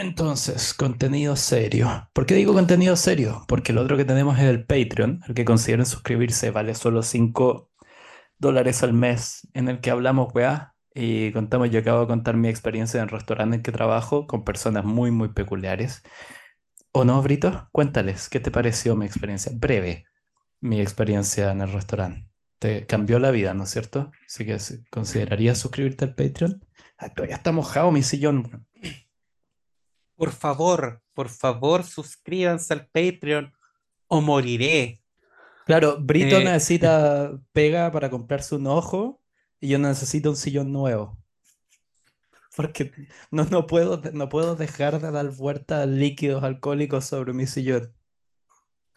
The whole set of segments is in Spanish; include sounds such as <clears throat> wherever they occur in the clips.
Entonces, contenido serio. ¿Por qué digo contenido serio? Porque el otro que tenemos es el Patreon, el que consideren suscribirse, vale solo 5 dólares al mes, en el que hablamos, weá, y contamos, yo acabo de contar mi experiencia en el restaurante en que trabajo con personas muy, muy peculiares. ¿O no, Brito? Cuéntales, ¿qué te pareció mi experiencia? Breve, mi experiencia en el restaurante. Te cambió la vida, ¿no es cierto? Así que ¿considerarías suscribirte al Patreon? Todavía está mojado mi sillón. Por favor, por favor, suscríbanse al Patreon o moriré. Claro, Brito Eh, necesita <laughs> pega para comprarse un ojo y yo necesito un sillón nuevo. Porque no, no puedo, no puedo dejar de dar vueltas a líquidos alcohólicos sobre mi sillón.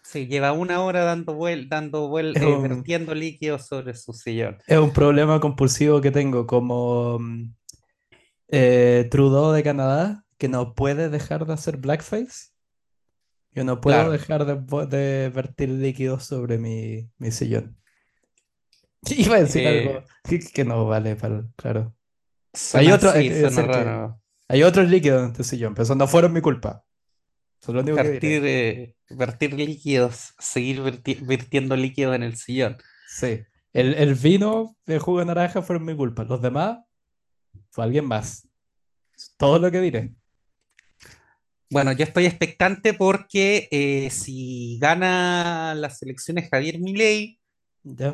sí, lleva una hora dando vuel, dando vuel, eh, un, vertiendo líquidos sobre su sillón. es un problema compulsivo que tengo, como mm, eh, Trudeau de Canadá, que no puede dejar de hacer blackface. Yo no puedo Claro. dejar de, vertir líquidos sobre mi, mi sillón. <laughs> Iba a decir algo Eh, que, que no vale para, claro. Hay otro, así, que hay otros líquidos en este sillón, pero eso no fueron mi culpa. Eso es lo único que diré. Vertir, eh, vertir líquidos, seguir verti- vertiendo líquidos en el sillón. Sí. El, el vino, el jugo de naranja fueron mi culpa. Los demás fue alguien más. Todo lo que diré. Bueno, yo estoy expectante porque eh, si gana las elecciones Javier Milei,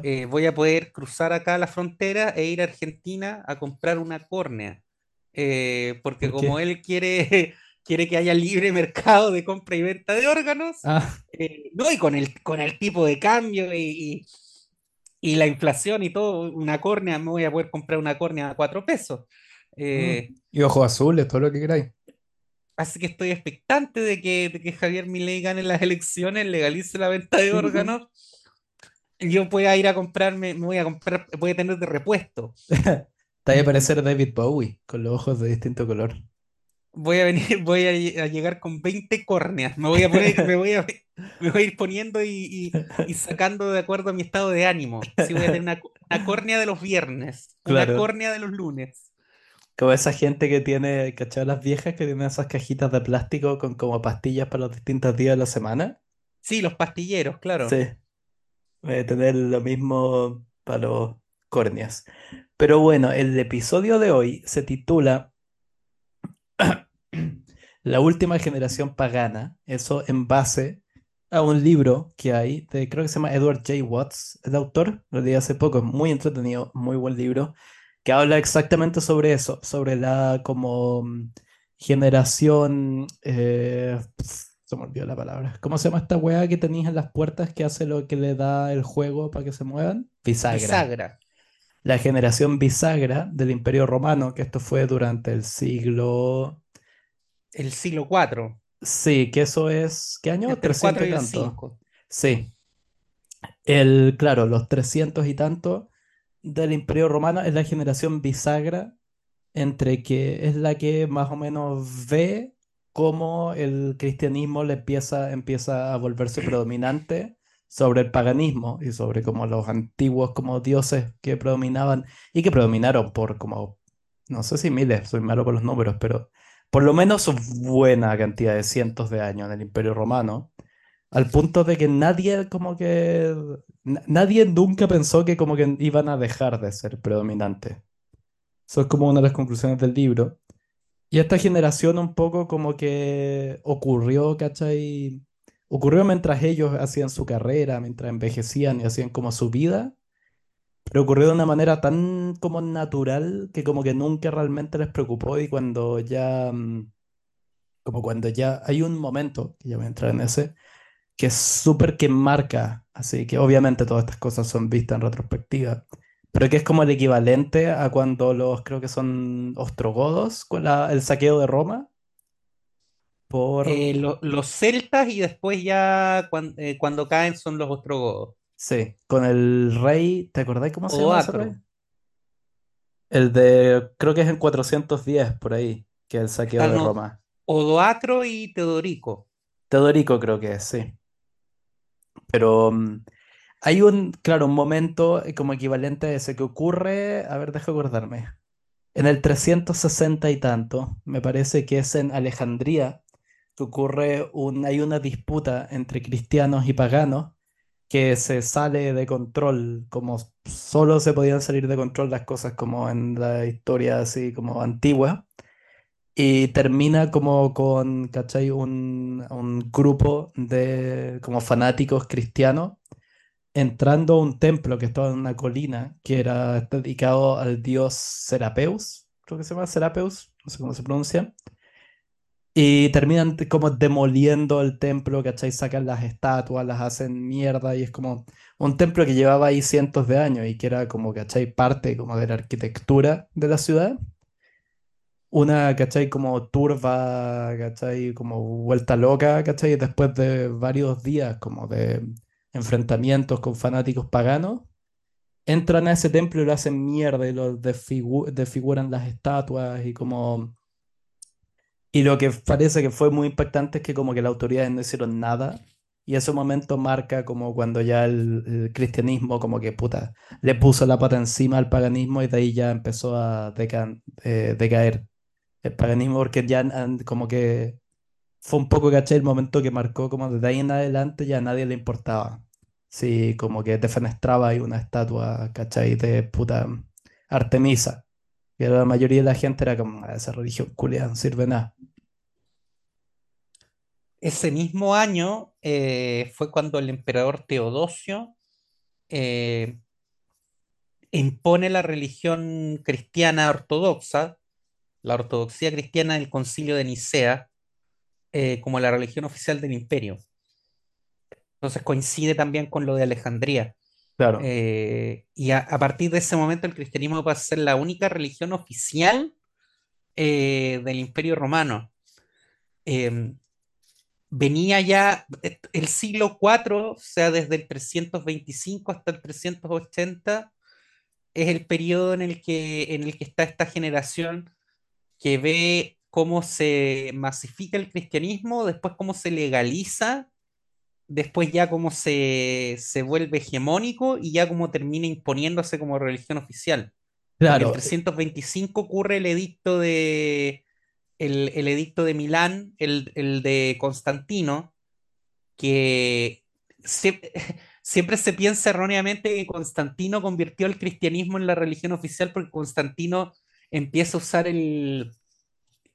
eh, voy a poder cruzar acá la frontera e ir a Argentina a comprar una córnea. Eh, porque ¿Por como él quiere, <laughs> quiere que haya libre mercado de compra y venta de órganos, Ah, no, y con el, con el tipo de cambio y, y- y la inflación y todo, una córnea, me voy a poder comprar una córnea a cuatro pesos. mm. Y ojos azules, todo lo que queráis. Así que estoy expectante de que, de que Javier Milei gane las elecciones, legalice la venta de órganos yo pueda ir a comprarme, me voy a comprar, voy a tener de repuesto. <laughs> Te va a parecer David Bowie, con los ojos de distinto color. Voy a venir, <laughs> voy a, lle- a llegar con 20 córneas. Me voy a poner, me voy a, me voy a ir poniendo y, y- y sacando de acuerdo a mi estado de ánimo. Sí, voy a tener una, una córnea de los viernes, una córnea de los lunes. Como esa gente que tiene, ¿cachai? Las viejas que tienen esas cajitas de plástico con como pastillas para los distintos días de la semana. Sí, los pastilleros, claro. Sí, voy a tener lo mismo para los córneas. Pero bueno, el episodio de hoy se titula <clears throat> La última generación pagana. Eso en base a un libro que hay, de, creo que se llama Edward J. Watts, el autor, lo leí hace poco, es muy entretenido, muy buen libro, que habla exactamente sobre eso, sobre la como mm, generación, eh, se me olvidó la palabra. ¿Cómo se llama esta weá que tenéis en las puertas que hace lo que le da el juego para que se muevan? Bisagra. Bisagra. La generación bisagra del Imperio Romano, que esto fue durante el siglo... El siglo IV. Sí, que eso es... ¿Qué año? Entre el 300 4 y el tanto. 5. Sí, el, claro, los 300 y tanto del Imperio Romano es la generación bisagra entre que es la que más o menos ve cómo el cristianismo le empieza, empieza a volverse predominante sobre el paganismo y sobre como los antiguos como dioses que predominaban y que predominaron por como, no sé si miles, soy malo con los números, pero por lo menos buena cantidad de cientos de años en el Imperio Romano. Al punto de que nadie como que... na- Nadie nunca pensó que como que iban a dejar de ser predominantes. Eso es como una de las conclusiones del libro. Y esta generación un poco como que ocurrió, ¿cachai? Ocurrió mientras ellos hacían su carrera, mientras envejecían y hacían como su vida, pero ocurrió de una manera tan como natural que como que nunca realmente les preocupó y cuando ya, mm, como cuando ya hay un momento, que ya voy a entrar en ese, que es súper que marca, así que obviamente todas estas cosas son vistas en retrospectiva, pero que es como el equivalente a cuando los, creo que son ostrogodos, con la- el saqueo de Roma, por, Eh, lo- los celtas y después ya eh, cuando caen son los ostrogodos. sí, con el rey, ¿te acordás cómo se llama ese rey? El de, creo que es en 410 por ahí, que es el saqueo Ah, de Roma. Odoacro y Teodorico. Teodorico creo que es, sí. Pero mm, hay un, claro, un momento eh, como equivalente a ese que ocurre, a ver, deja acordarme. En el 360 y tanto, me parece que es en Alejandría, que ocurre un, hay una disputa entre cristianos y paganos que se sale de control, como solo se podían salir de control las cosas como en la historia así como antigua, y termina como con, ¿cachai? Un, un grupo de como fanáticos cristianos entrando a un templo que estaba en una colina que era dedicado al dios Serapeus, creo que se llama Serapeus, no sé cómo se pronuncia. Y terminan como demoliendo el templo, ¿cachai? Sacan las estatuas, las hacen mierda y es como un templo que llevaba ahí cientos de años y que era como, ¿cachai? Parte como de la arquitectura de la ciudad. Una, ¿cachai? Como turba, ¿cachai? Como vuelta loca, ¿cachai? Después de varios días como de enfrentamientos con fanáticos paganos, entran a ese templo y lo hacen mierda y lo desfigu- desfiguran las estatuas y como y lo que parece que fue muy impactante es que como que las autoridades no hicieron nada. Y ese momento marca como cuando ya el, cristianismo como que puta le puso la pata encima al paganismo y de ahí ya empezó a eh, decaer paganismo porque ya an- como que fue un poco, ¿cachai? El momento que marcó como desde ahí en adelante ya a nadie le importaba. Sí, como que defenestraba ahí una estatua, ¿cachai? De puta Artemisa. Y la mayoría de la gente era como, "Ah, esa religión culia no sirve nada. Ese mismo año eh, fue cuando el emperador Teodosio eh, impone la religión cristiana ortodoxa, la ortodoxia cristiana del Concilio de Nicea, eh, como la religión oficial del imperio. Entonces coincide también con lo de Alejandría. Claro. Eh, y a, a partir de ese momento el cristianismo va a ser la única religión oficial eh, del imperio romano. Eh, venía ya el siglo IV, o sea, desde el 325 hasta el 380, es el periodo en el que, en el que está esta generación que ve cómo se masifica el cristianismo, después cómo se legaliza, después ya cómo se, se vuelve hegemónico y ya cómo termina imponiéndose como religión oficial. Claro, eh, 325 ocurre el edicto de, el, el edicto de Milán, el, el de Constantino, que sie- <laughs> siempre se piensa erróneamente que Constantino convirtió el cristianismo en la religión oficial porque Constantino empieza a usar el,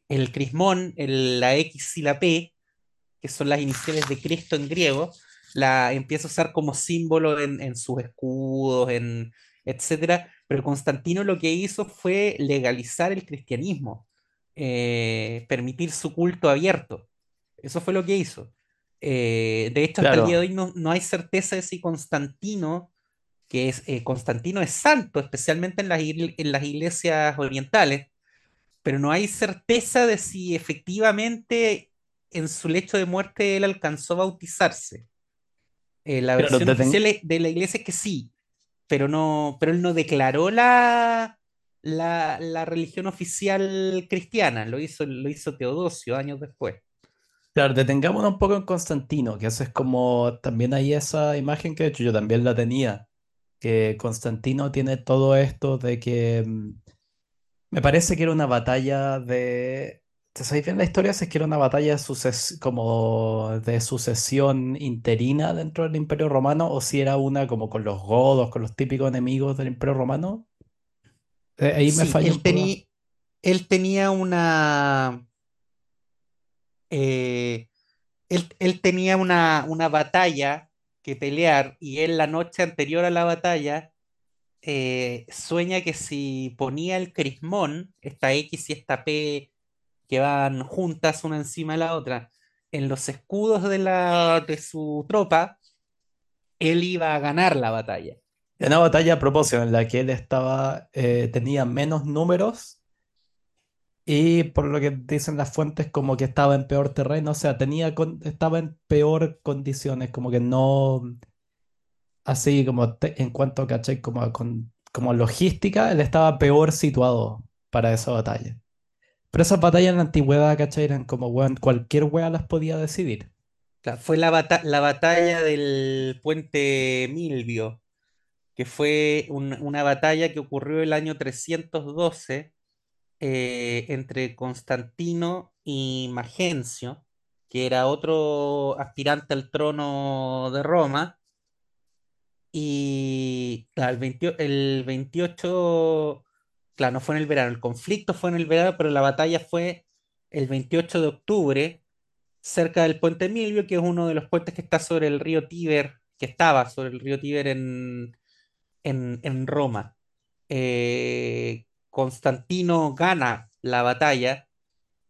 el crismón, el- la X y la P, que son las iniciales de Cristo en griego, la empieza a usar como símbolo en, en sus escudos, en etcétera. Pero Constantino lo que hizo fue legalizar el cristianismo, eh, permitir su culto abierto. Eso fue lo que hizo. Eh, de hecho, hasta el día de hoy no, no hay certeza de si Constantino, que es eh, Constantino es santo, especialmente en las, igle- en las iglesias orientales, pero no hay certeza de si efectivamente en su lecho de muerte él alcanzó a bautizarse. Eh, la versión ten- oficial de la iglesia es que sí, pero no, pero él no declaró la, la, la religión oficial cristiana, lo hizo, lo hizo Teodosio años después. claro, detengámonos un poco en Constantino, que eso es como, también hay esa imagen que de hecho yo también la tenía, que Constantino tiene todo esto de que mm, me parece que era una batalla de, ¿te sabéis bien la historia? Si es que era una batalla suces- como de sucesión interina dentro del Imperio Romano, o si era una como con los godos, con los típicos enemigos del Imperio Romano. Eh, ahí me Sí, él tenía, él tenía una, eh, él, él tenía una, una batalla que pelear y él la noche anterior a la batalla eh, sueña que si ponía el crismón, esta X y esta P que van juntas una encima de la otra, en los escudos de, la, de su tropa, él iba a ganar la batalla. Era una batalla a propósito en la que él estaba, eh, tenía menos números y por lo que dicen las fuentes como que estaba en peor terreno, o sea, tenía con- estaba en peor condiciones, como que no, así como en cuanto, ¿cachai? Como, con, como logística, él estaba peor situado para esa batalla. Pero esas batallas en la antigüedad, ¿cachai? Eran como, cualquier wea las podía decidir. Fue la, bata- la batalla del puente Milvio, que fue un- una batalla que ocurrió el año 312 eh, entre Constantino y Magencio, que era otro aspirante al trono de Roma. Y el 28, el 28, claro, no fue en el verano, el conflicto fue en el verano, pero la batalla fue el 28 de octubre, cerca del puente Milvio, que es uno de los puentes que está sobre el río Tíber, que estaba sobre el río Tíber en, en, en Roma. Eh, Constantino gana la batalla,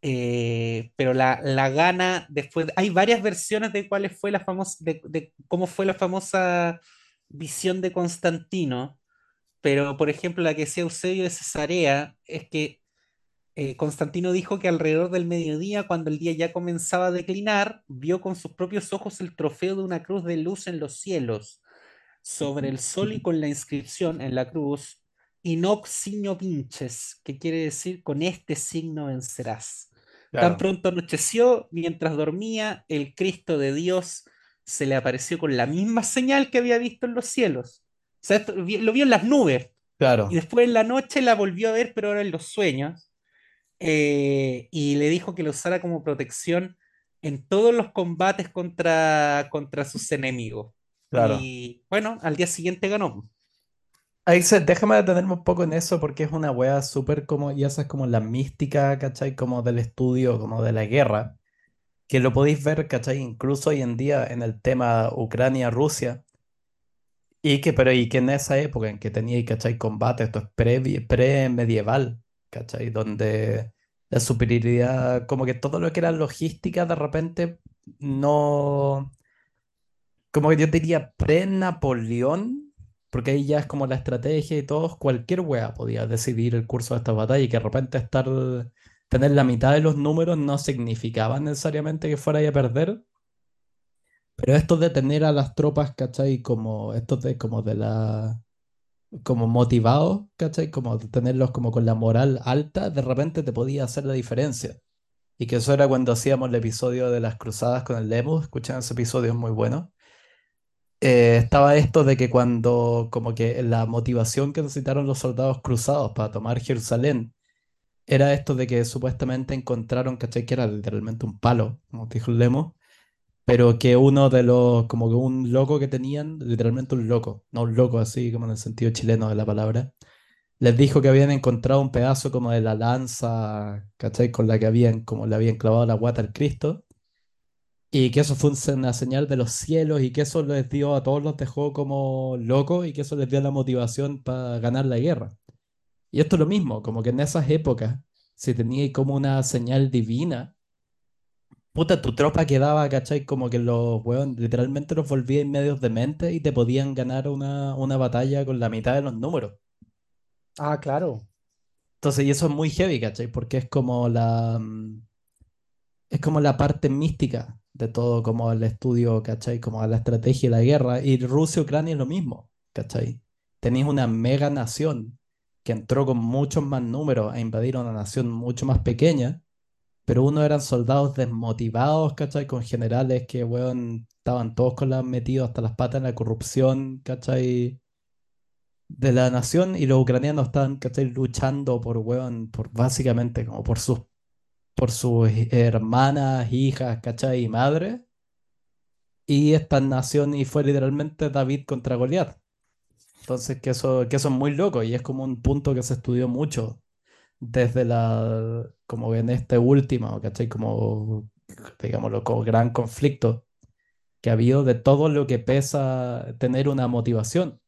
eh, pero la, la gana después. Hay varias versiones de cuál fue la famosa, de, de cómo fue la famosa visión de Constantino, pero por ejemplo la que decía Eusebio de Cesarea es que eh, Constantino dijo que alrededor del mediodía, cuando el día ya comenzaba a declinar, vio con sus propios ojos el trofeo de una cruz de luz en los cielos, sobre el sol y con la inscripción en la cruz, Inoc signo pinches, que quiere decir con este signo vencerás. Tan Claro, pronto anocheció, mientras dormía, el Cristo de Dios se le apareció con la misma señal que había visto en los cielos. O sea, esto- lo vio en las nubes y claro, después en la noche la volvió a ver, pero ahora en los sueños eh, y le dijo que lo usara como protección en todos los combates contra, contra sus enemigos. claro. Y bueno, al día siguiente ganó. Ahí se, déjame detenerme un poco en eso porque es una wea súper como, y esa es como la mística, ¿cachai? Como del estudio, como de la guerra, que lo podéis ver, ¿cachai? Incluso hoy en día en el tema Ucrania-Rusia, y que, pero y que en esa época en que tenía, ¿cachai? Combate, esto es pre, pre-medieval, ¿cachai? Donde la superioridad, como que todo lo que era logística de repente no como que yo diría pre-Napoleón, porque ahí ya es como la estrategia y todo, cualquier wea podía decidir el curso de esta batalla y que de repente estar, tener la mitad de los números no significaba necesariamente que fuera a perder, pero esto de tener a las tropas, ¿cachai? Como estos de como de la, como motivados, ¿cachai? Como tenerlos como con la moral alta, de repente te podía hacer la diferencia. Y que eso era cuando hacíamos el episodio de las cruzadas con el Lemus, escuchan ese episodio, es muy bueno eh, estaba esto de que cuando, como que la motivación que necesitaron los soldados cruzados para tomar Jerusalén era esto de que supuestamente encontraron, ¿cachai? Que era literalmente un palo, como dijo Lemo, pero que uno de los, como que un loco que tenían, literalmente un loco, no un loco así como en el sentido chileno de la palabra, les dijo que habían encontrado un pedazo como de la lanza, ¿cachai? Con la que habían, como le habían clavado la guata al Cristo. Y que eso fue una señal de los cielos y que eso les dio a todos los dejó como locos y que eso les dio la motivación para ganar la guerra. Y esto es lo mismo, como que en esas épocas, si teníais como una señal divina, puta, tu tropa quedaba, ¿cachai? Como que los hueones literalmente los volvían medios de mente y te podían ganar una, una batalla con la mitad de los números. Ah, claro. Entonces, y eso es muy heavy, ¿cachai? Porque es como la... mm, es como la parte mística de todo, como el estudio, ¿cachai? Como la estrategia y la guerra. Y Rusia y Ucrania es lo mismo, ¿cachai? Tenéis una mega nación que entró con muchos más números a invadir una nación mucho más pequeña, pero uno eran soldados desmotivados, ¿cachai? Con generales que, weón, estaban todos con las metidos hasta las patas en la corrupción, ¿cachai? De la nación y los ucranianos estaban, ¿cachai? Luchando por, weón, por básicamente como por sus por sus hermanas, hijas, ¿cachai? Y madre. Y esta nación, y fue literalmente David contra Goliat. Entonces, que eso, que eso es muy loco y es como un punto que se estudió mucho desde la, como en este último, ¿cachai? Como, digámoslo, como gran conflicto que ha habido de todo lo que pesa tener una motivación.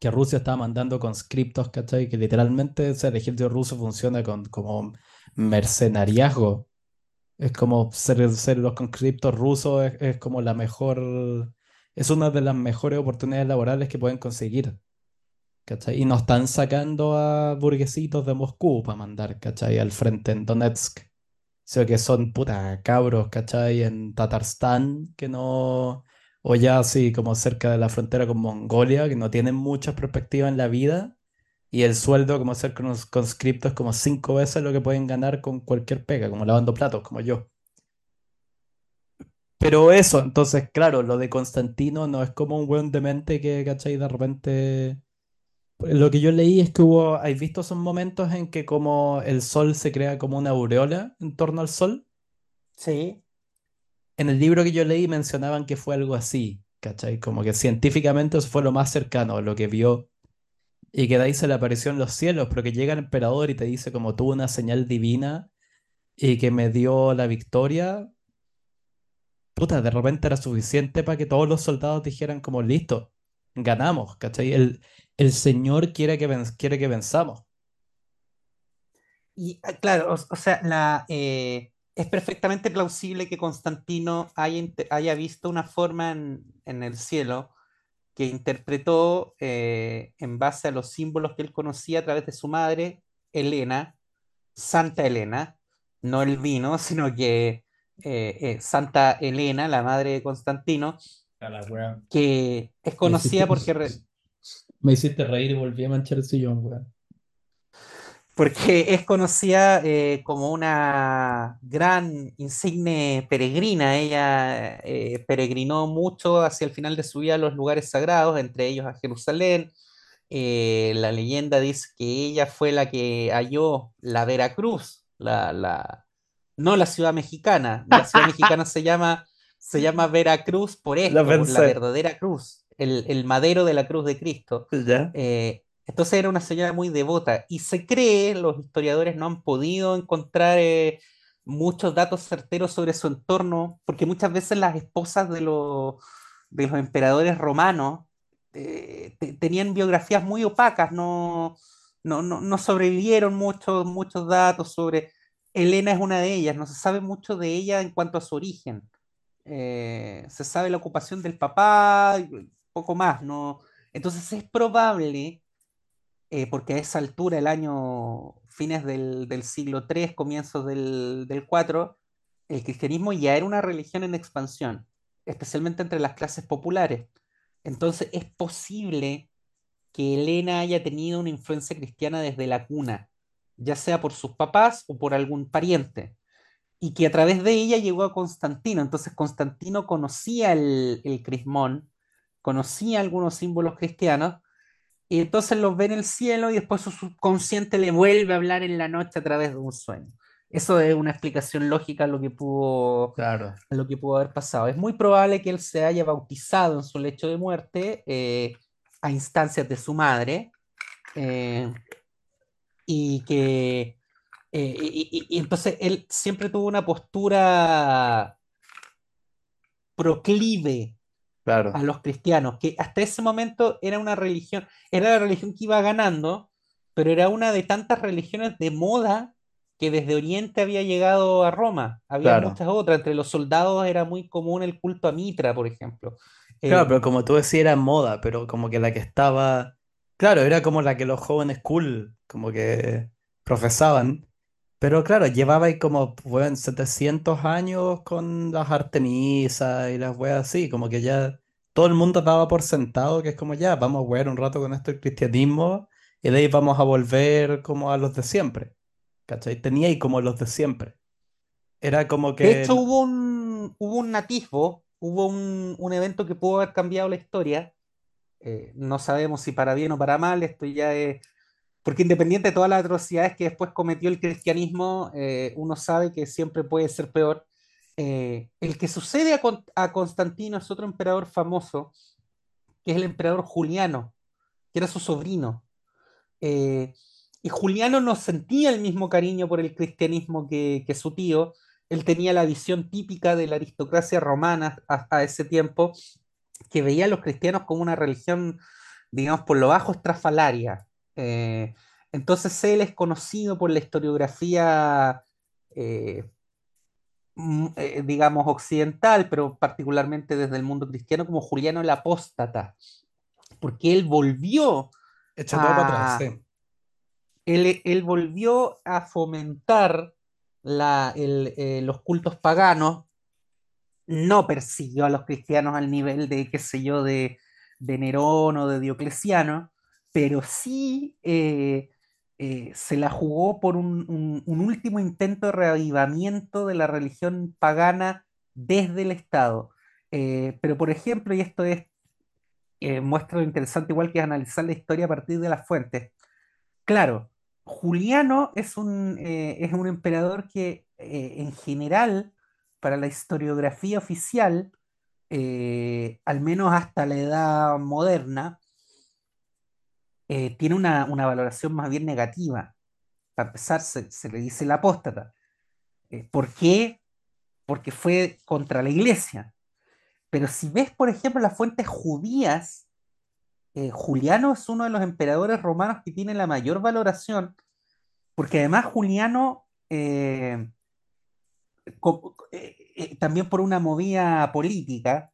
Que Rusia está mandando conscriptos, ¿cachai? Que literalmente el ejército ruso funciona con, como mercenariazgo Es como ser, los conscriptos rusos es, es como la mejor, es una de las mejores oportunidades laborales que pueden conseguir. Y no están sacando a burguesitos de Moscú para mandar, ¿cachai? Al frente en Donetsk, sino que son puta cabros, ¿cachai? En Tatarstán, que no, o ya así como cerca de la frontera con Mongolia, que no tienen muchas perspectivas en la vida. Y el sueldo, como ser cons- conscripto, es como cinco veces lo que pueden ganar con cualquier pega, como lavando platos, como yo. Pero eso, entonces, claro, lo de Constantino no es como un weón demente que, ¿cachai? De repente Lo que yo leí es que hubo, ¿has visto esos momentos en que como el sol se crea como una aureola en torno al sol? Sí. En el libro que yo leí mencionaban que fue algo así, ¿cachai? Como que científicamente eso fue lo más cercano a lo que vio y que de ahí se le en los cielos, pero que llega el emperador y te dice como tuvo una señal divina y que me dio la victoria, puta, de repente era suficiente para que todos los soldados dijeran como listo, ganamos, ¿cachai? El, el Señor quiere que, ven- quiere que venzamos. Y ah, claro, o, sea, eh, es perfectamente plausible que Constantino haya, visto una forma en el cielo que interpretó eh, en base a los símbolos que él conocía a través de su madre, Helena, Santa Elena, no el vino, <laughs> sino que eh, eh, Santa Elena, la madre de Constantino, que es Me hiciste, conocida porque, re- me hiciste reír y volví a manchar el sillón, weón. Porque es conocida eh, como una gran insigne peregrina. Ella eh, peregrinó mucho hacia el final de su vida a los lugares sagrados, entre ellos a Jerusalén. Eh, la leyenda dice que ella fue la que halló la Veracruz, la, la, no la ciudad mexicana. La ciudad mexicana se llama, se llama Veracruz por La esto, por la verdadera cruz, el, el madero de la cruz de Cristo. ¿Ya? Entonces era una señora muy devota y se cree, los historiadores no han podido encontrar eh, muchos datos certeros sobre su entorno, porque muchas veces las esposas de, los de los emperadores romanos eh, te- tenían biografías muy opacas, no, no, no, no sobrevivieron muchos, muchos datos sobre... Helena es una de ellas, no se sabe mucho de ella en cuanto a su origen. Eh, se sabe la ocupación del papá, poco más, ¿no? Entonces es probable eh, porque a esa altura, el año fines del, siglo III, comienzos del, IV, el cristianismo ya era una religión en expansión, especialmente entre las clases populares. Entonces es posible que Helena haya tenido una influencia cristiana desde la cuna, ya sea por sus papás o por algún pariente, y que a través de ella llegó a Constantino. Entonces Constantino conocía el, el crismón, conocía algunos símbolos cristianos, y entonces los ve en el cielo y después su subconsciente le vuelve a hablar en la noche a través de un sueño. Eso es una explicación lógica a lo que pudo, Claro. a lo que pudo haber pasado. Es muy probable que él se haya bautizado en su lecho de muerte eh, a instancias de su madre eh, y que eh, y, y- y entonces él siempre tuvo una postura proclive a Claro. los cristianos, que hasta ese momento era una religión, era la religión que iba ganando, pero era una de tantas religiones de moda que desde Oriente había llegado a Roma. Había Claro. muchas otras, entre los soldados era muy común el culto a Mitra, por ejemplo. Claro, pero Eh, como tú decías, era moda, pero como que la que estaba. Claro, era como la que los jóvenes cool, como que profesaban. Pero claro, llevaba ahí como, weón, 700 años con las Artemisas y las weas así, como que ya todo el mundo daba por sentado que es como ya, vamos a wear un rato con esto el cristianismo y de ahí vamos a volver como a los de siempre. ¿Cachai? Tenía ahí como los de siempre. Era como de que, hecho, hubo un, hubo un atisbo, hubo un, un evento que pudo haber cambiado la historia. Eh, no sabemos si para bien o para mal, esto ya es Porque independiente de todas las atrocidades que después cometió el cristianismo, eh, uno sabe que siempre puede ser peor. Eh, el que sucede a, Con- a Constantino es otro emperador famoso, que es el emperador Juliano, que era su sobrino. Eh, y Juliano no sentía el mismo cariño por el cristianismo que, que su tío. Él tenía la visión típica de la aristocracia romana a, a ese tiempo, que veía a los cristianos como una religión, digamos, por lo bajo estrafalaria. Eh, entonces él es conocido por la historiografía, eh, mm, eh, digamos, occidental, pero particularmente desde el mundo cristiano, como Juliano el Apóstata, porque él volvió echa todo para atrás, a, sí. él, él volvió a fomentar la- el, eh, los cultos paganos, no persiguió a los cristianos al nivel de, qué sé yo, de, de Nerón o de Diocleciano, pero sí eh, eh, se la jugó por un, último intento de reavivamiento de la religión pagana desde el Estado. Eh, pero, por ejemplo, y esto es muestra lo interesante igual que analizar la historia a partir de las fuentes. Claro, Juliano es un, es un emperador que en general, para la historiografía oficial, al menos hasta la edad moderna, eh, tiene una, una valoración más bien negativa. Para empezar, se, le dice el apóstata. Eh, ¿por qué? Porque fue contra la iglesia. Pero si ves, por ejemplo, las fuentes judías, eh, Juliano es uno de los emperadores romanos que tiene la mayor valoración, porque además Juliano, también por una movida política,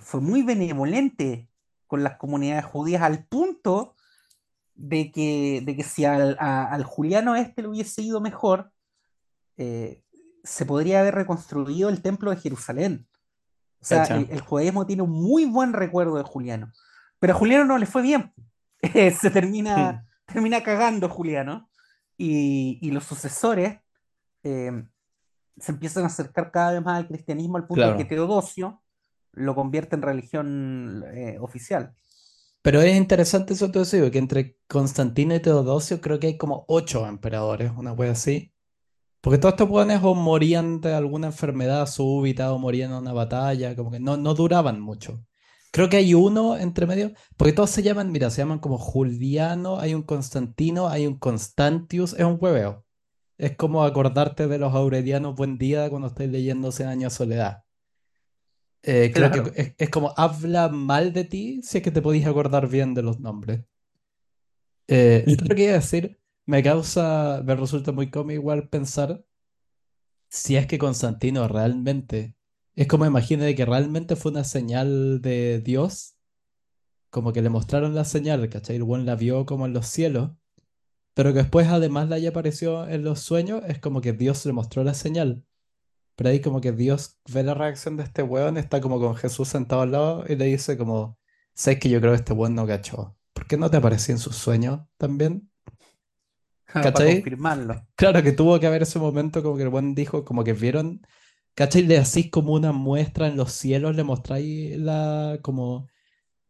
fue muy benevolente con las comunidades judías al punto de que, de que si al, a- al Juliano este le hubiese ido mejor, eh, se podría haber reconstruido el templo de Jerusalén. O sea, el, el judaísmo tiene un muy buen recuerdo de Juliano. Pero a Juliano no le fue bien. <laughs> Se termina, termina cagando Juliano. Y, y los sucesores eh, se empiezan a acercar cada vez más al cristianismo al punto de que. Teodosio lo convierte en religión eh, oficial. Pero es interesante eso tú decís, que entre Constantino y Teodosio creo que hay como ocho emperadores, una wea así. Porque todos estos weones o morían de alguna enfermedad súbita o morían en una batalla, como que no, no duraban mucho. Creo que hay uno entre medio, porque todos se llaman, mira, se llaman como Juliano, hay un Constantino, hay un Constantius, es un hueveo. Es como acordarte de los aurelianos Buen Día cuando estáis leyendo Cien años de soledad. Eh, creo que es, es como habla mal de ti si es que te podéis acordar bien de los nombres. Eh, lo que iba a decir, me causa, me resulta muy cómico igual pensar si es que Constantino realmente, es como imagínate que realmente fue una señal de Dios, como que le mostraron la señal, ¿cachai? El buen la vio como en los cielos, pero que después además le haya aparecido en los sueños, es como que Dios le mostró la señal. Pero ahí como que Dios ve la reacción de este weón, está como con Jesús sentado al lado y le dice como, sabes que yo creo que este weón no cachó. ¿Por qué no te apareció en sus sueños también? <laughs> Para ¿Cachai? confirmarlo. Claro que tuvo que haber ese momento como que el buen dijo, como que vieron, ¿cachai? Le hacís como una muestra en los cielos, le mostráis la, como,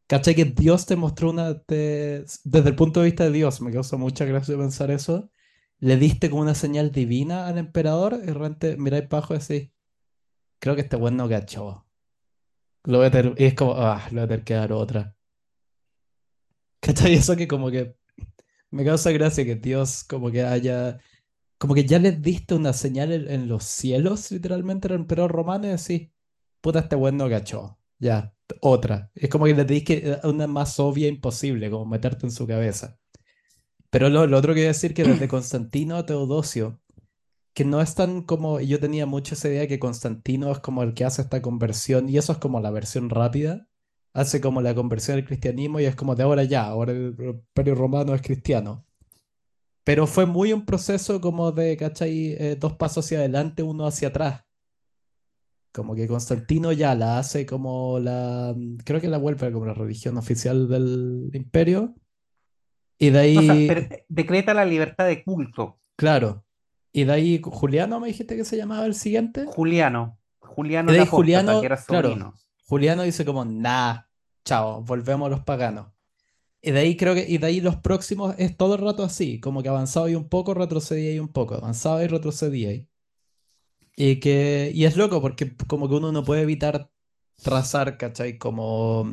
¿cachai? Que Dios te mostró una, te- desde el punto de vista de Dios, me causa mucha gracia pensar eso, le diste como una señal divina al emperador y de repente miráis para abajo y decís, creo que este buen no cachó. Lo voy a tener- y es como, ah, lo voy a tener que dar otra. ¿Cachai? Eso que como que me causa gracia que Dios como que haya como que ya les diste una señal en, los cielos, literalmente, al emperador romano, y decís, puta, este weón no cachó. Ya, otra. Es como que le que eh, una más obvia imposible, como meterte en su cabeza. Pero lo, lo otro que iba a decir que desde <clears throat> Constantino a Teodosio, que no es tan como, yo tenía mucho esa idea que Constantino es como el que hace esta conversión, y eso es como la versión rápida, hace como la conversión al cristianismo y es como de ahora ya, ahora el imperio romano es cristiano. Pero fue muy un proceso como de, ¿cachai? Eh, dos pasos hacia adelante, uno hacia atrás. Como que Constantino ya la hace como la, creo que la vuelve como la religión oficial del imperio. Y de O sea, pero, ahí, eh, decreta la libertad de culto. claro. Y de ahí Juliano me dijiste que se llamaba el siguiente. Juliano. Y Juliano de el ahí apóstata, que Juliano, era claro. Juliano dice como, nah, chao, volvemos a los paganos. Y de ahí creo que, y de ahí los próximos es todo el rato así, como que avanzaba y un poco, retrocedía y un poco, avanzaba y retrocedía. Y, y que, y es loco porque como que uno no puede evitar trazar, ¿cachai? Como,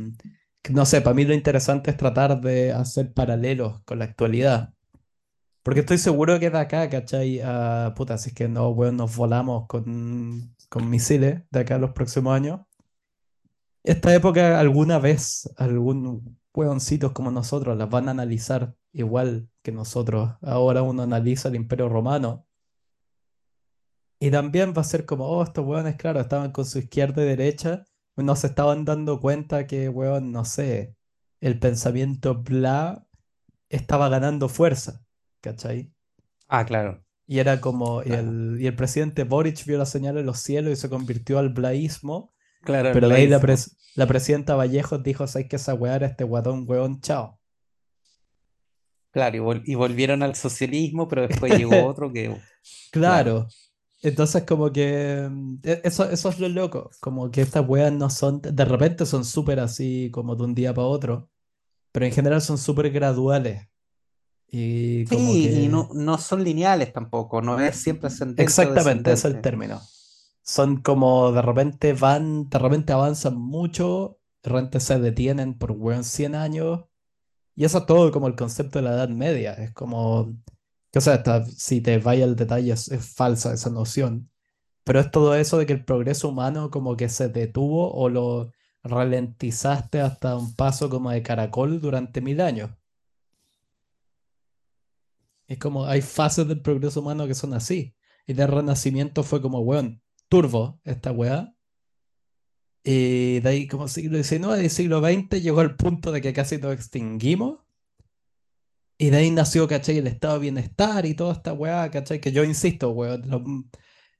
no sé, para mí lo interesante es tratar de hacer paralelos con la actualidad. Porque estoy seguro que de acá, ¿cachai? A, puta, si es que no, weón, nos volamos con, misiles de acá a los próximos años. Esta época alguna vez algún hueoncitos como nosotros las van a analizar igual que nosotros. Ahora uno analiza el Imperio Romano y también va a ser como, oh, estos hueones, claro, estaban con su izquierda y derecha, no se estaban dando cuenta que, hueón, no sé, el pensamiento bla estaba ganando fuerza, ¿cachai? Ah, claro, Y era como, claro. el, y el presidente Boric vio la señal en los cielos y se convirtió al blaísmo. Claro, Pero de ahí la, pres- la presidenta Vallejos dijo, ¿sabes que esa weá era este guatón, weón? Chao. Claro, y, vol- y volvieron al socialismo, pero después <laughs> llegó otro que, claro, Claro. Entonces, como que mm, e- eso, eso es lo loco, como que estas weas no son, de repente son súper así, como de un día para otro, pero en general son súper graduales y como Sí, y no, no son lineales tampoco, no es siempre ascendente exactamente, ese es el término. Son como de repente van, de repente avanzan mucho, de repente se detienen por weón 100 años, y eso es todo como el concepto de la Edad Media, es como, o sea, si te vaya el detalle, es es falsa esa noción. Pero es todo eso de que el progreso humano como que se detuvo o lo ralentizaste hasta un paso como de caracol durante mil años. Es como hay fases del progreso humano que son así. Y del renacimiento fue como, weón, turbo esta weá. Y de ahí como siglo XIX y siglo XX llegó al punto de que casi nos extinguimos. Y de ahí nació, ¿cachai? El estado de bienestar y toda esta weá, ¿cachai? Que yo insisto, weón,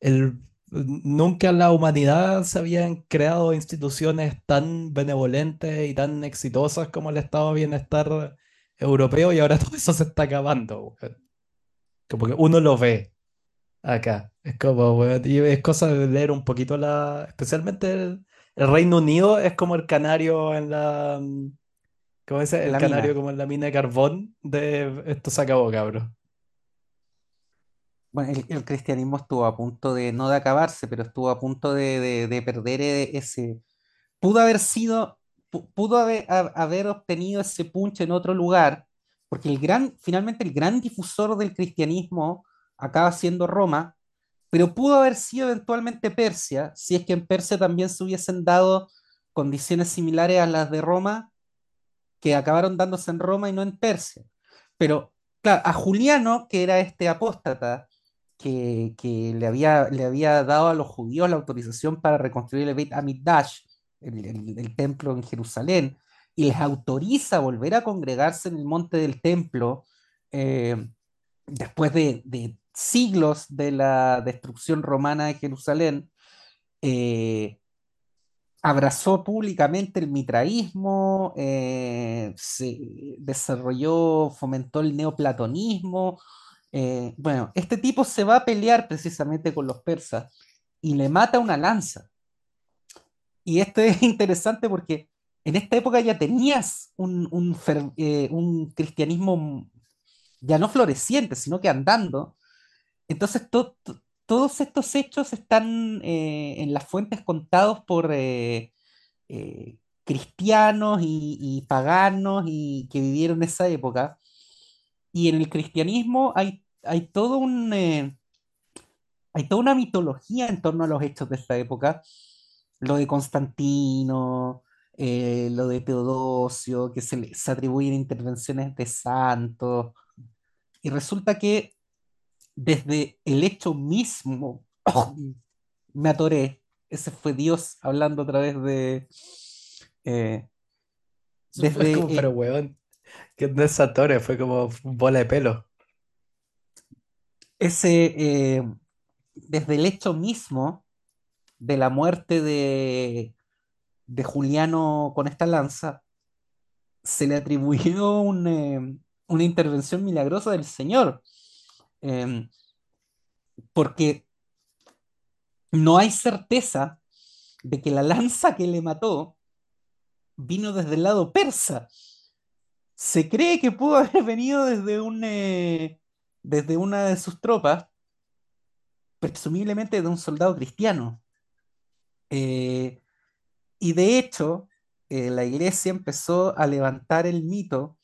el, nunca la humanidad se habían creado instituciones tan benevolentes y tan exitosas como el estado de bienestar europeo y ahora <laughs> todo eso se está acabando, weón. Como que uno lo ve acá. Es como, weón, y es cosa de leer un poquito la... Especialmente el, el Reino Unido es como el canario en la... ¿Cómo dice? En El la canario mina. como en la mina de carbón de esto se acabó, cabrón. Bueno, el, el cristianismo estuvo a punto de, no de acabarse, pero estuvo a punto de, de- de perder ese, pudo haber sido, pu- pudo haber, ha- haber obtenido ese punch en otro lugar, porque el gran, finalmente el gran difusor del cristianismo acaba siendo Roma, pero pudo haber sido eventualmente Persia, si es que en Persia también se hubiesen dado condiciones similares a las de Roma, que acabaron dándose en Roma y no en Persia. Pero, claro, a Juliano, que era este apóstata, que, que le había, le había dado a los judíos la autorización para reconstruir el Beit Hamikdash, el, el- templo en Jerusalén, y les autoriza a volver a congregarse en el monte del templo eh, después de, de siglos de la destrucción romana de Jerusalén, eh, abrazó públicamente el mitraísmo, eh, se desarrolló, fomentó el neoplatonismo. eh, bueno, este tipo se va a pelear precisamente con los persas y le mata una lanza. Y esto es <laughs> interesante porque en esta época ya tenías un, eh, un cristianismo ya no floreciente, sino que andando. Entonces, to- to- todos estos hechos están eh, en las fuentes contados por eh, eh, cristianos y, paganos y que vivieron esa época. Y en el cristianismo hay, todo un, hay toda una mitología en torno a los hechos de esta época. Lo de Constantino, lo de Teodosio, que se les atribuyen intervenciones de santos. Y resulta que desde el hecho mismo, <clears throat> me atoré. Ese fue Dios hablando a través de... eh, fue como, desde pero eh, weón, que no es Satori, fue como bola de pelo. ese, eh, desde el hecho mismo de la muerte de, de Juliano con esta lanza, se le atribuyó un, eh, una intervención milagrosa del Señor, eh, porque no hay certeza de que la lanza que le mató vino desde el lado persa. Se cree que pudo haber venido desde eh, una de sus tropas, presumiblemente de un soldado cristiano. Eh, y de hecho, eh, la iglesia empezó a levantar el mito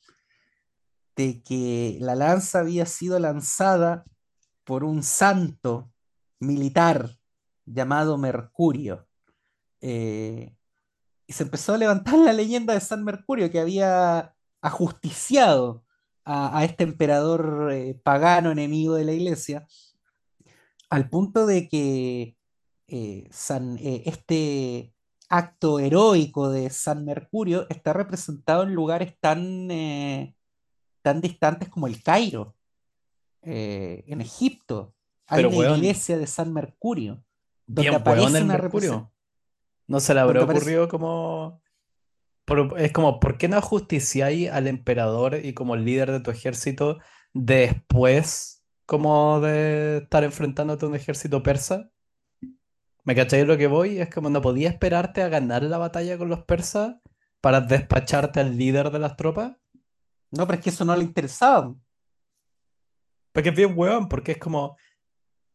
de que la lanza había sido lanzada por un santo militar llamado Mercurio. Eh, y se empezó a levantar la leyenda de San Mercurio que había ajusticiado a, este emperador eh, pagano enemigo de la iglesia, al punto de que eh, este acto heroico de San Mercurio está representado en lugares tan, tan distantes como el Cairo, eh, en Egipto. Hay Pero una weón, iglesia de San Mercurio, donde bien weón aparece una representación, Mercurio. No se le habrá aparece, ocurrido como... por- es como, ¿por qué no ajusticiáis al emperador y como líder de tu ejército después? como de estar enfrentándote a un ejército persa. ¿Me cacháis lo que voy? Es como no podía esperarte a ganar la batalla con los persas para despacharte al líder de las tropas. No, pero es que eso no le interesaba. Porque es bien hueón, porque es como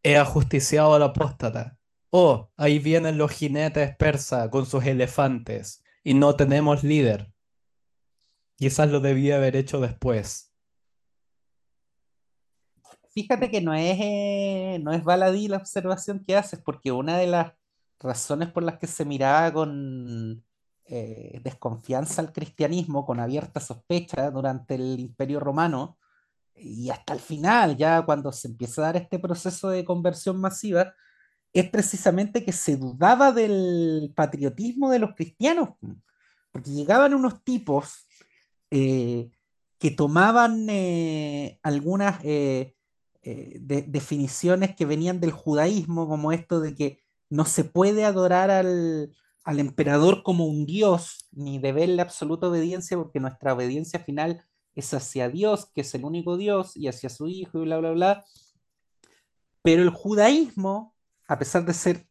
he ajusticiado al apóstata. Oh, ahí vienen los jinetes persas con sus elefantes y no tenemos líder. Quizás lo debía haber hecho después. Fíjate que no es, eh, no es baladí la observación que haces, porque una de las razones por las que se miraba con eh, desconfianza al cristianismo, con abierta sospecha durante el Imperio Romano, y hasta el final, ya cuando se empieza a dar este proceso de conversión masiva, es precisamente que se dudaba del patriotismo de los cristianos, porque llegaban unos tipos eh, que tomaban eh, algunas de- definiciones que venían del judaísmo, como esto de que no se puede adorar al, al emperador como un dios, ni deberle absoluta obediencia, porque nuestra obediencia final es hacia Dios, que es el único Dios, y hacia su Hijo, y bla, bla, bla. Pero el judaísmo, a pesar de ser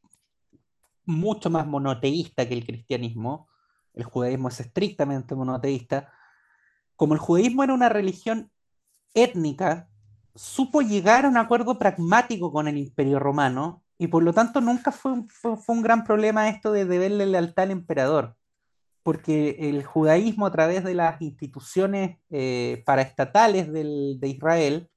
mucho más monoteísta que el cristianismo, el judaísmo es estrictamente monoteísta, como el judaísmo era una religión étnica, supo llegar a un acuerdo pragmático con el Imperio Romano y por lo tanto nunca fue, un- fue, un gran problema esto de deberle lealtad al emperador, porque el judaísmo a través de las instituciones eh, paraestatales del- de Israel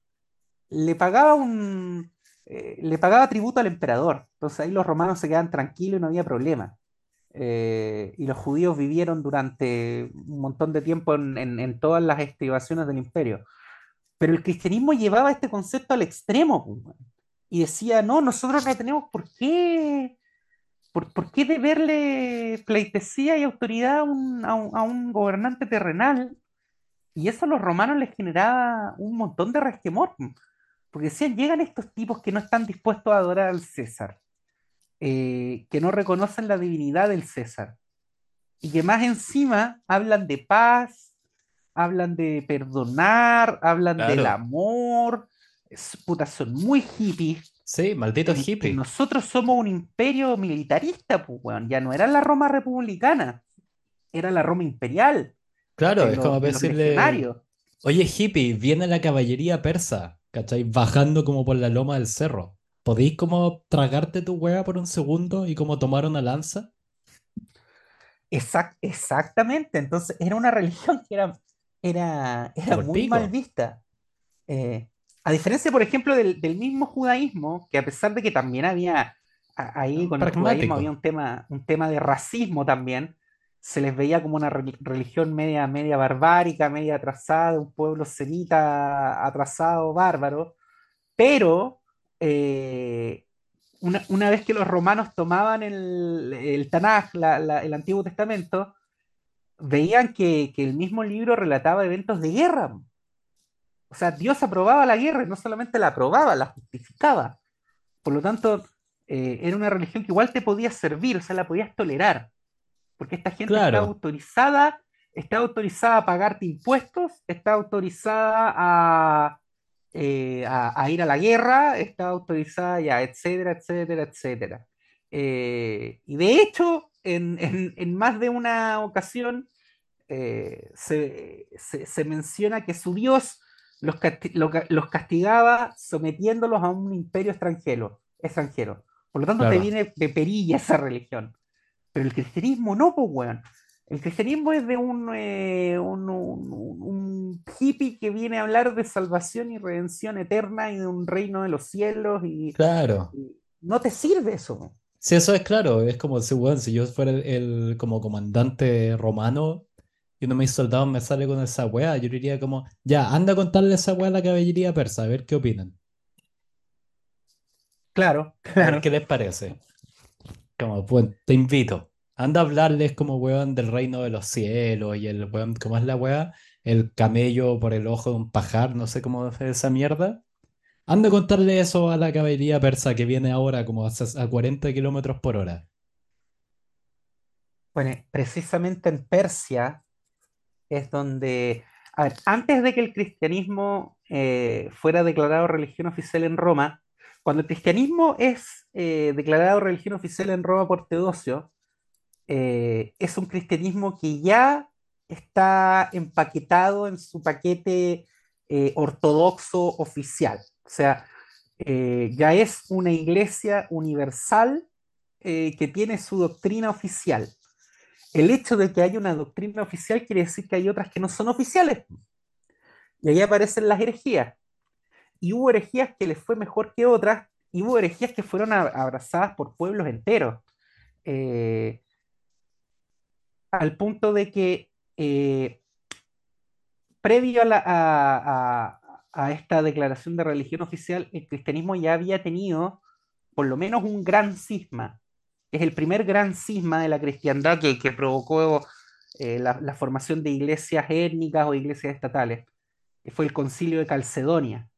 le pagaba un, eh, le pagaba tributo al emperador. Entonces ahí los romanos se quedaban tranquilos y no había problema. Eh, y los judíos vivieron durante un montón de tiempo en, en- todas las estribaciones del imperio. Pero el cristianismo llevaba este concepto al extremo, pues. Y decía, no, nosotros no tenemos por qué, por, por qué deberle pleitesía y autoridad a un, a un- a un gobernante terrenal. Y eso a los romanos les generaba un montón de resquemor, porque decían, llegan estos tipos que no están dispuestos a adorar al César, eh, que no reconocen la divinidad del César, y que más encima hablan de paz, hablan de perdonar, hablan del amor, es- puta, son muy hippies. Sí, malditos Y, y hippies. nosotros somos un imperio militarista, pues, weón. Ya no era la Roma republicana, era la Roma imperial, Claro, es los, como decirle, oye hippie, viene la caballería persa, ¿cachai? Bajando como por la loma del cerro. ¿Podéis como tragarte tu hueá por un segundo y como tomar una lanza? Exact- exactamente, entonces era una <laughs> religión que era, era, era muy mal vista. Eh, a diferencia, por ejemplo, del, del mismo judaísmo, que a pesar de que también había a- ahí con el judaísmo había un tema, un tema de racismo también, se les veía como una reli- religión media, media barbárica, media atrasada, un pueblo semita atrasado, bárbaro, pero eh, una, una vez que los romanos tomaban el, el Tanaj, la- la- el Antiguo Testamento, veían que, que el mismo libro relataba eventos de guerra. O sea, Dios aprobaba la guerra y no solamente la aprobaba, la justificaba. Por lo tanto, eh, era una religión que igual te podía servir, o sea, la podías tolerar, porque esta gente está Claro, autorizada, está autorizada a pagarte impuestos, está autorizada a, eh, a, a ir a la guerra, está autorizada ya, etcétera, etcétera, etcétera. Eh, y de hecho, en, en- en más de una ocasión se, se- se menciona que su Dios los, los castigaba sometiéndolos a un imperio extranjero, extranjero. Por lo tanto, te claro. viene de perilla esa religión. Pero el cristianismo no, pues, weón. El cristianismo es de un, eh, un, un- un- hippie que viene a hablar de salvación y redención eterna y de un reino de los cielos y, Claro. y no te sirve eso. Sí, eso es claro, es como si, weón, si yo fuera el, el como comandante romano y uno de mis soldados me sale con esa weá, yo diría como, ya, anda a contarle esa weá a la caballería persa, a ver qué opinan, Claro, a ver claro. qué les parece. Como, pues, te invito, anda a hablarles como weón del reino de los cielos y el weón, ¿cómo es la weá? El camello por el ojo de un pajar, no sé cómo es esa mierda. Anda a contarle eso a la caballería persa que viene ahora como a 40 kilómetros por hora. Bueno, precisamente en Persia es donde a ver, antes de que el cristianismo eh, fuera declarado religión oficial en Roma, cuando el cristianismo es eh, declarado religión oficial en Roma por Teodosio, eh, es un cristianismo que ya está empaquetado en su paquete ortodoxo oficial. O sea, ya es una iglesia universal que tiene su doctrina oficial el hecho de que haya una doctrina oficial quiere decir que hay otras que no son oficiales. Y ahí aparecen las herejías. Y hubo herejías que les fue mejor que otras, y hubo herejías que fueron abrazadas por pueblos enteros. Eh, al punto de que eh, previo a, a, esta declaración de religión oficial, el cristianismo ya había tenido por lo menos un gran cisma es el primer gran cisma de la cristiandad que, provocó eh, la, formación de iglesias étnicas o iglesias estatales, que fue el concilio de Calcedonia.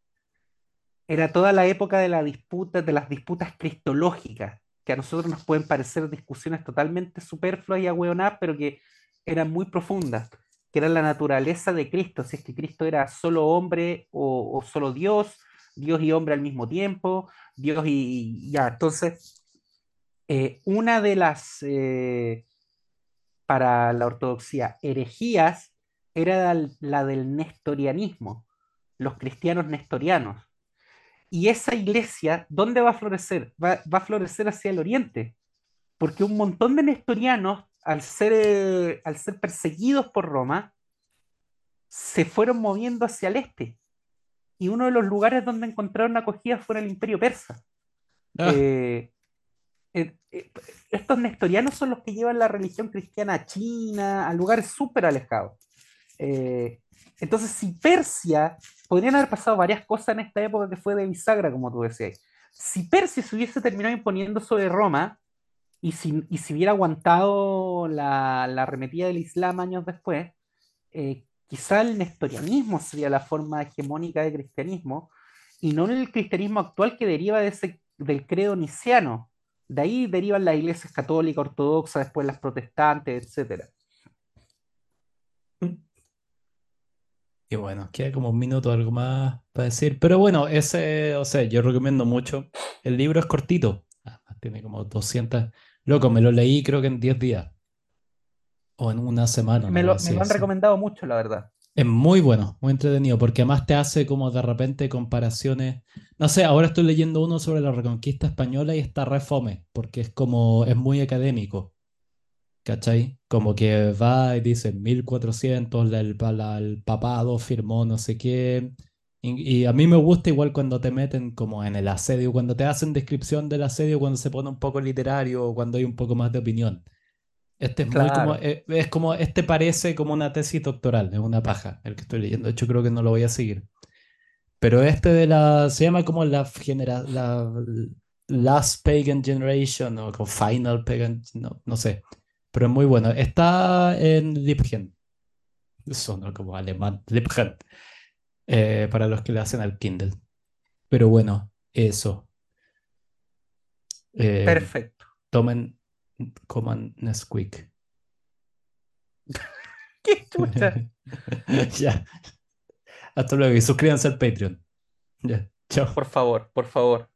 Era toda la época de, la disputa, de las disputas cristológicas, que a nosotros nos pueden parecer discusiones totalmente superfluas y ahueonadas, pero que eran muy profundas, que eran la naturaleza de Cristo, si es que Cristo era solo hombre o, o solo Dios, Dios y hombre al mismo tiempo, Dios y ya, entonces eh, una de las, eh, para la ortodoxia, herejías era la, del nestorianismo, los cristianos nestorianos. Y esa iglesia, ¿dónde va a florecer? Va, a florecer hacia el oriente, porque un montón de nestorianos, al ser, eh, al ser perseguidos por Roma, se fueron moviendo hacia el este. Y uno de los lugares donde encontraron acogida fue el imperio persa. Ah. Eh, eh, estos nestorianos son los que llevan la religión cristiana a China, a lugares súper alejados. Eh, entonces, si Persia, podrían haber pasado varias cosas en esta época que fue de bisagra, como tú decías. Si Persia se hubiese terminado imponiendo sobre Roma, y si, y si hubiera aguantado la, la, arremetida del Islam años después, quizá el nestorianismo sería la forma hegemónica de cristianismo, y no el cristianismo actual que deriva de ese, del credo niciano, de ahí derivan las iglesias católicas, ortodoxas, después las protestantes, etc. Y bueno, queda como un minuto algo más para decir. Pero bueno, ese, o sea, yo recomiendo mucho. El libro es cortito. tiene como 200. Loco, me lo leí creo que en 10 días. O en una semana. Me, lo, me lo han recomendado mucho, la verdad. Es muy bueno, muy entretenido, porque además te hace como de repente comparaciones. No sé, ahora estoy leyendo uno sobre la Reconquista Española y está re fome, porque es como, es muy académico. ¿Cachai? Como que va y dice 1400, el, el papado firmó no sé qué. Y, y, a mí me gusta igual cuando te meten como en el asedio, cuando te hacen descripción del asedio, cuando se pone un poco literario cuando hay un poco más de opinión. Este es muy como, eh, es como, este parece como una tesis doctoral, es una paja el que estoy leyendo. De hecho, creo que no lo voy a seguir. Pero este de la, se llama como la genera, la Last Pagan Generation o como Final Pagan, no, no sé. Pero es muy bueno. Está en Lipgen. Suena como alemán, Lipgen. Eh, para los que le hacen al Kindle. Pero bueno, eso. Eh, Perfecto. Tomen coman Nesquik. <laughs> ¡Qué chucha! <laughs> ya. Hasta luego y suscríbanse al Patreon. Ya. Chao. Por favor, por favor.